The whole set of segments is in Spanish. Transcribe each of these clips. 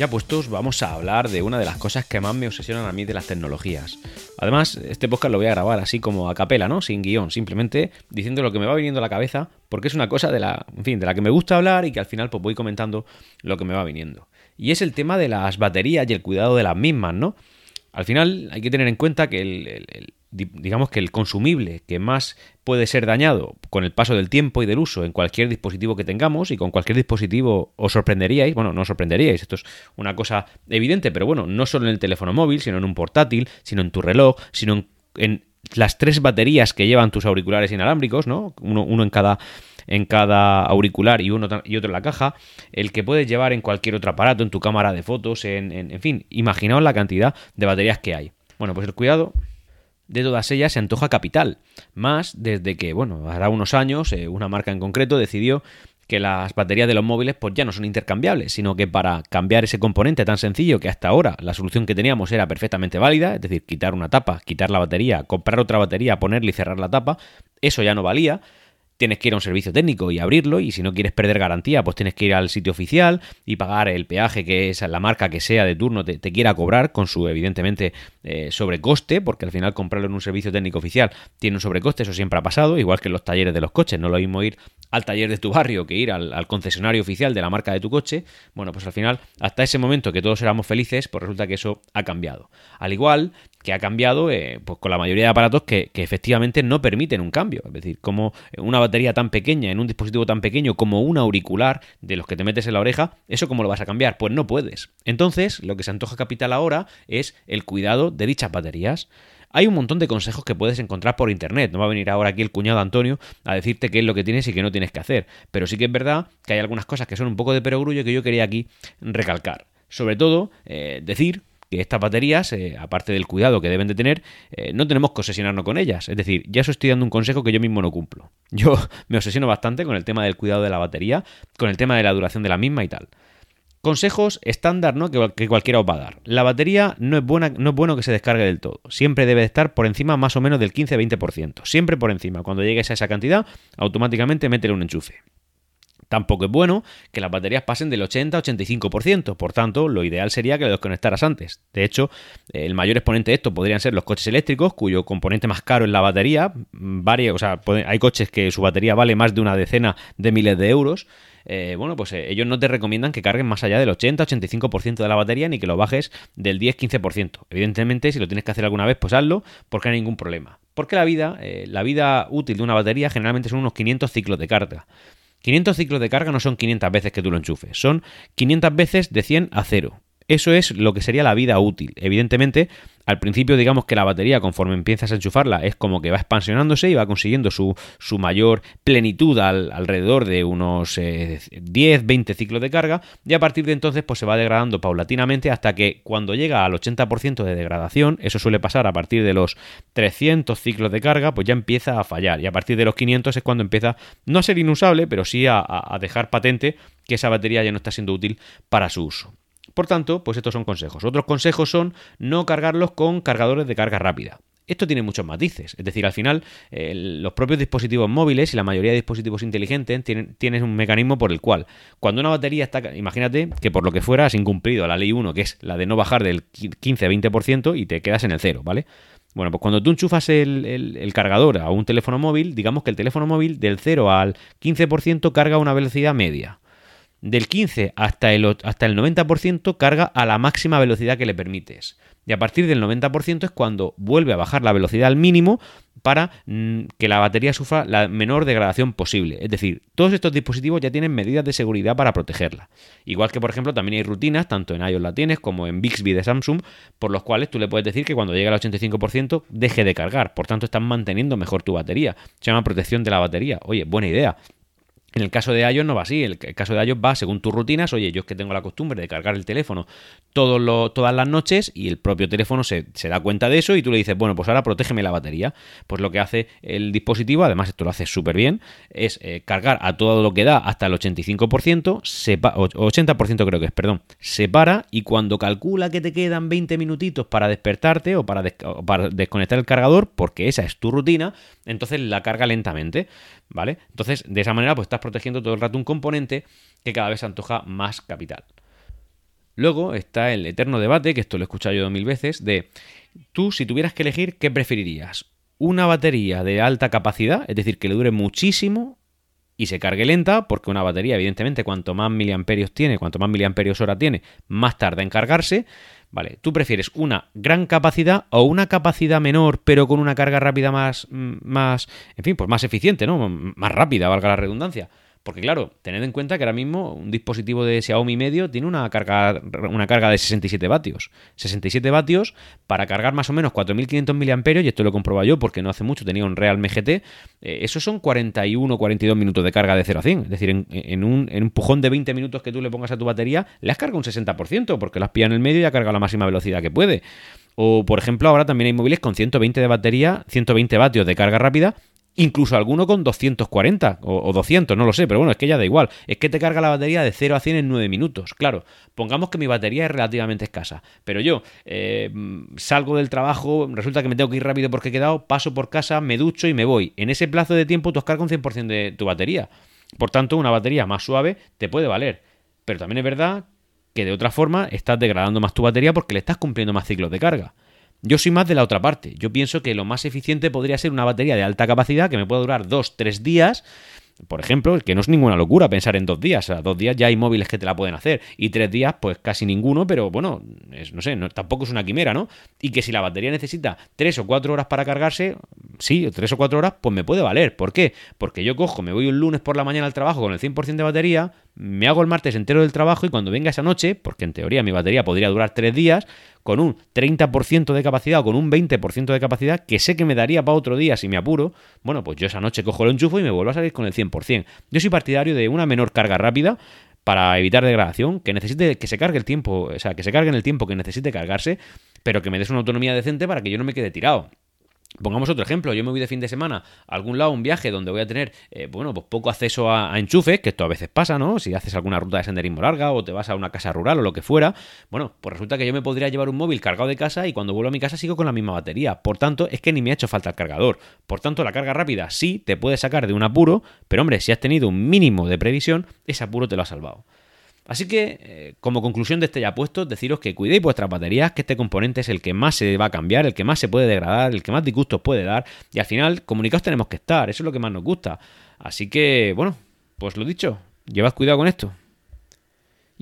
Ya puestos, vamos a hablar de una de las cosas que más me obsesionan a mí de las tecnologías. Además, este podcast lo voy a grabar así como a capela, ¿no? Sin guion, simplemente diciendo lo que me va viniendo a la cabeza, porque es una cosa de la, en fin, de la que me gusta hablar y que al final pues voy comentando lo que me va viniendo. Y es el tema de las baterías y el cuidado de las mismas, ¿no? Al final hay que tener en cuenta que el digamos que el consumible que más puede ser dañado con el paso del tiempo y del uso en cualquier dispositivo que tengamos y con cualquier dispositivo os sorprenderíais, bueno, no os sorprenderíais, esto es una cosa evidente, pero bueno, no solo en el teléfono móvil, sino en un portátil, sino en tu reloj, sino en, las tres baterías que llevan tus auriculares inalámbricos, ¿no? Uno, uno en cada en cada auricular y uno y otro en la caja, el que puedes llevar en cualquier otro aparato, en tu cámara de fotos, en, en, en fin, imaginaos la cantidad de baterías que hay. Bueno, pues el cuidado de todas ellas se antoja capital. Más desde que, bueno, hará unos años, eh, una marca en concreto decidió que las baterías de los móviles pues ya no son intercambiables, sino que para cambiar ese componente tan sencillo que hasta ahora la solución que teníamos era perfectamente válida, es decir, quitar una tapa, quitar la batería, comprar otra batería, ponerle y cerrar la tapa, eso ya no valía, tienes que ir a un servicio técnico y abrirlo y si no quieres perder garantía pues tienes que ir al sitio oficial y pagar el peaje que es la marca que sea de turno te, quiera cobrar con su evidentemente eh, sobrecoste porque al final comprarlo en un servicio técnico oficial tiene un sobrecoste, eso siempre ha pasado, igual que en los talleres de los coches, no lo mismo ir al taller de tu barrio que ir al, concesionario oficial de la marca de tu coche, bueno pues al final hasta ese momento que todos éramos felices pues resulta que eso ha cambiado. Al igual que ha cambiado eh, pues con la mayoría de aparatos que, que, efectivamente no permiten un cambio. Es decir, como una batería tan pequeña en un dispositivo tan pequeño como un auricular de los que te metes en la oreja, ¿eso cómo lo vas a cambiar? Pues no puedes. Entonces, lo que se antoja capital ahora es el cuidado de dichas baterías. Hay un montón de consejos que puedes encontrar por internet. No va a venir ahora aquí el cuñado Antonio a decirte qué es lo que tienes y qué no tienes que hacer. Pero sí que es verdad que hay algunas cosas que son un poco de perogrullo que yo quería aquí recalcar. Sobre todo, eh, decir que estas baterías, eh, aparte del cuidado que deben de tener, eh, no tenemos que obsesionarnos con ellas. Es decir, ya os estoy dando un consejo que yo mismo no cumplo. Yo me obsesiono bastante con el tema del cuidado de la batería, con el tema de la duración de la misma y tal. Consejos estándar, ¿no? Que, cualquiera os va a dar. La batería no es, buena, no es bueno que se descargue del todo. Siempre debe estar por encima más o menos del 15-20%. Siempre por encima. Cuando llegues a esa cantidad, automáticamente métele un enchufe. Tampoco es bueno que las baterías pasen del 80-85%, por tanto, lo ideal sería que lo desconectaras antes. De hecho, el mayor exponente de esto podrían ser los coches eléctricos, cuyo componente más caro es la batería. Varias, o sea, hay coches que su batería vale más de una decena de miles de euros. Eh, bueno, pues eh, ellos no te recomiendan que carguen más allá del 80-85% de la batería ni que lo bajes del 10-15%. Evidentemente, si lo tienes que hacer alguna vez, pues hazlo, porque no hay ningún problema. Porque la vida, eh, la vida útil de una batería generalmente son unos 500 ciclos de carga. 500 ciclos de carga no son 500 veces que tú lo enchufes, son 500 veces de 100 a 0. Eso es lo que sería la vida útil. Evidentemente, al principio digamos que la batería conforme empiezas a enchufarla es como que va expansionándose y va consiguiendo su, mayor plenitud alrededor de unos 10, 20 ciclos de carga y a partir de entonces pues se va degradando paulatinamente hasta que cuando llega al 80% de degradación, eso suele pasar a partir de los 300 ciclos de carga, pues ya empieza a fallar y a partir de los 500 es cuando empieza no a ser inusable, pero sí a dejar patente que esa batería ya no está siendo útil para su uso. Por tanto, pues estos son consejos. Otros consejos son no cargarlos con cargadores de carga rápida. Esto tiene muchos matices, es decir, al final los propios dispositivos móviles y la mayoría de dispositivos inteligentes tienen, un mecanismo por el cual cuando una batería está, imagínate que por lo que fuera has incumplido la ley 1, que es la de no bajar del 15-20% y te quedas en el cero, ¿vale? Bueno, pues cuando tú enchufas el, el, cargador a un teléfono móvil, digamos que el teléfono móvil del 0 al 15% carga a una velocidad media del 15 hasta el, hasta el 90% carga a la máxima velocidad que le permites. Y a partir del 90% es cuando vuelve a bajar la velocidad al mínimo para mm, que la batería sufra la menor degradación posible. Es decir, todos estos dispositivos ya tienen medidas de seguridad para protegerla. Igual que, por ejemplo, también hay rutinas, tanto en iOS la tienes como en Bixby de Samsung, por los cuales tú le puedes decir que cuando llegue al 85% deje de cargar. Por tanto, están manteniendo mejor tu batería. Se llama protección de la batería. Oye, buena idea. En el caso de iOS no va así, el, caso de iOS va según tus rutinas, oye, yo es que tengo la costumbre de cargar el teléfono todas las noches y el propio teléfono se, da cuenta de eso y tú le dices, bueno, pues ahora protégeme la batería. Pues lo que hace el dispositivo, además esto lo hace súper bien, es eh, cargar a todo lo que da hasta el 85%, 80% creo que es, perdón, se para y cuando calcula que te quedan 20 minutitos para despertarte o para desconectar el cargador, porque esa es tu rutina, entonces la carga lentamente. ¿vale? Entonces, de esa manera, pues estás protegiendo todo el rato un componente que cada vez se antoja más capital. Luego está el eterno debate, que esto lo he escuchado yo mil veces, de tú si tuvieras que elegir, ¿qué preferirías? ¿Una batería de alta capacidad, es decir, que le dure muchísimo y se cargue lenta, porque una batería, evidentemente, cuanto más miliamperios tiene, cuanto más miliamperios hora tiene, más tarda en cargarse. Vale, tú prefieres una gran capacidad o una capacidad menor, pero con una carga rápida más, mm, más, en fin, pues más eficiente, ¿no? Más rápida, valga la redundancia. Porque claro, tened en cuenta que ahora mismo un dispositivo de Xiaomi medio tiene una carga, una carga de 67 vatios. 67 vatios para cargar más o menos 4.500 mAh, y esto lo he comprobado yo porque no hace mucho tenía un Real MGT, eh, esos son 41 42 minutos de carga de 0 a 100. Es decir, en, un, empujón de 20 minutos que tú le pongas a tu batería, le has cargado un 60% porque las pilla en el medio y ha cargado la máxima velocidad que puede. O, por ejemplo, ahora también hay móviles con 120 de batería, 120 vatios de carga rápida Incluso alguno con 240 o, 200, no lo sé, pero bueno, es que ya da igual. Es que te carga la batería de 0 a 100 en 9 minutos. Claro, pongamos que mi batería es relativamente escasa, pero yo eh, salgo del trabajo, resulta que me tengo que ir rápido porque he quedado, paso por casa, me ducho y me voy. En ese plazo de tiempo tú has cargado un 100% de tu batería. Por tanto, una batería más suave te puede valer. Pero también es verdad que de otra forma estás degradando más tu batería porque le estás cumpliendo más ciclos de carga. Yo soy más de la otra parte. Yo pienso que lo más eficiente podría ser una batería de alta capacidad que me pueda durar 2-3 días. Por ejemplo, que no es ninguna locura pensar en dos días. O sea, dos días ya hay móviles que te la pueden hacer. Y tres días, pues casi ninguno, pero bueno, no sé, tampoco es una quimera, ¿no? Y que si la batería necesita tres o cuatro horas para cargarse, sí, tres o cuatro horas, pues me puede valer. ¿Por qué? Porque yo cojo, me voy un lunes por la mañana al trabajo con el 100% de batería, me hago el martes entero del trabajo y cuando venga esa noche, porque en teoría mi batería podría durar tres días, con un 30% de capacidad o con un 20% de capacidad que sé que me daría para otro día si me apuro, bueno, pues yo esa noche cojo el enchufo y me vuelvo a salir con el 100%. Yo soy partidario de una menor carga rápida para evitar degradación, que necesite que se cargue el tiempo, o sea, que se cargue en el tiempo que necesite cargarse, pero que me des una autonomía decente para que yo no me quede tirado. Pongamos otro ejemplo, yo me voy de fin de semana a algún lado, un viaje donde voy a tener, eh, bueno, pues poco acceso a, enchufes, que esto a veces pasa, ¿no? Si haces alguna ruta de senderismo larga o te vas a una casa rural o lo que fuera, bueno, pues resulta que yo me podría llevar un móvil cargado de casa y cuando vuelvo a mi casa sigo con la misma batería. Por tanto, es que ni me ha hecho falta el cargador. Por tanto, la carga rápida sí te puede sacar de un apuro, pero hombre, si has tenido un mínimo de previsión, ese apuro te lo ha salvado. Así que, eh, como conclusión de este ya puesto, deciros que cuidéis vuestras baterías, que este componente es el que más se va a cambiar, el que más se puede degradar, el que más disgustos puede dar, y al final, comunicados tenemos que estar, eso es lo que más nos gusta. Así que, bueno, pues lo dicho, llevad cuidado con esto.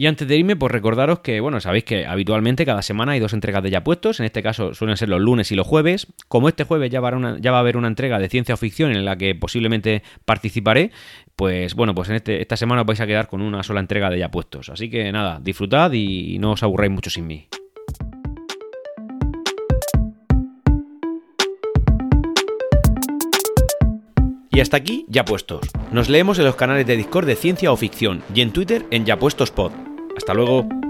Y antes de irme, pues recordaros que, bueno, sabéis que habitualmente cada semana hay dos entregas de ya puestos, en este caso suelen ser los lunes y los jueves. Como este jueves ya va, a haber una entrega de ciencia o ficción en la que posiblemente participaré, pues bueno, pues en este, esta semana os vais a quedar con una sola entrega de ya puestos. Así que nada, disfrutad y no os aburráis mucho sin mí. Y hasta aquí, ya puestos. Nos leemos en los canales de Discord de Ciencia o Ficción y en Twitter en Ya Puestos Pod. Hasta luego.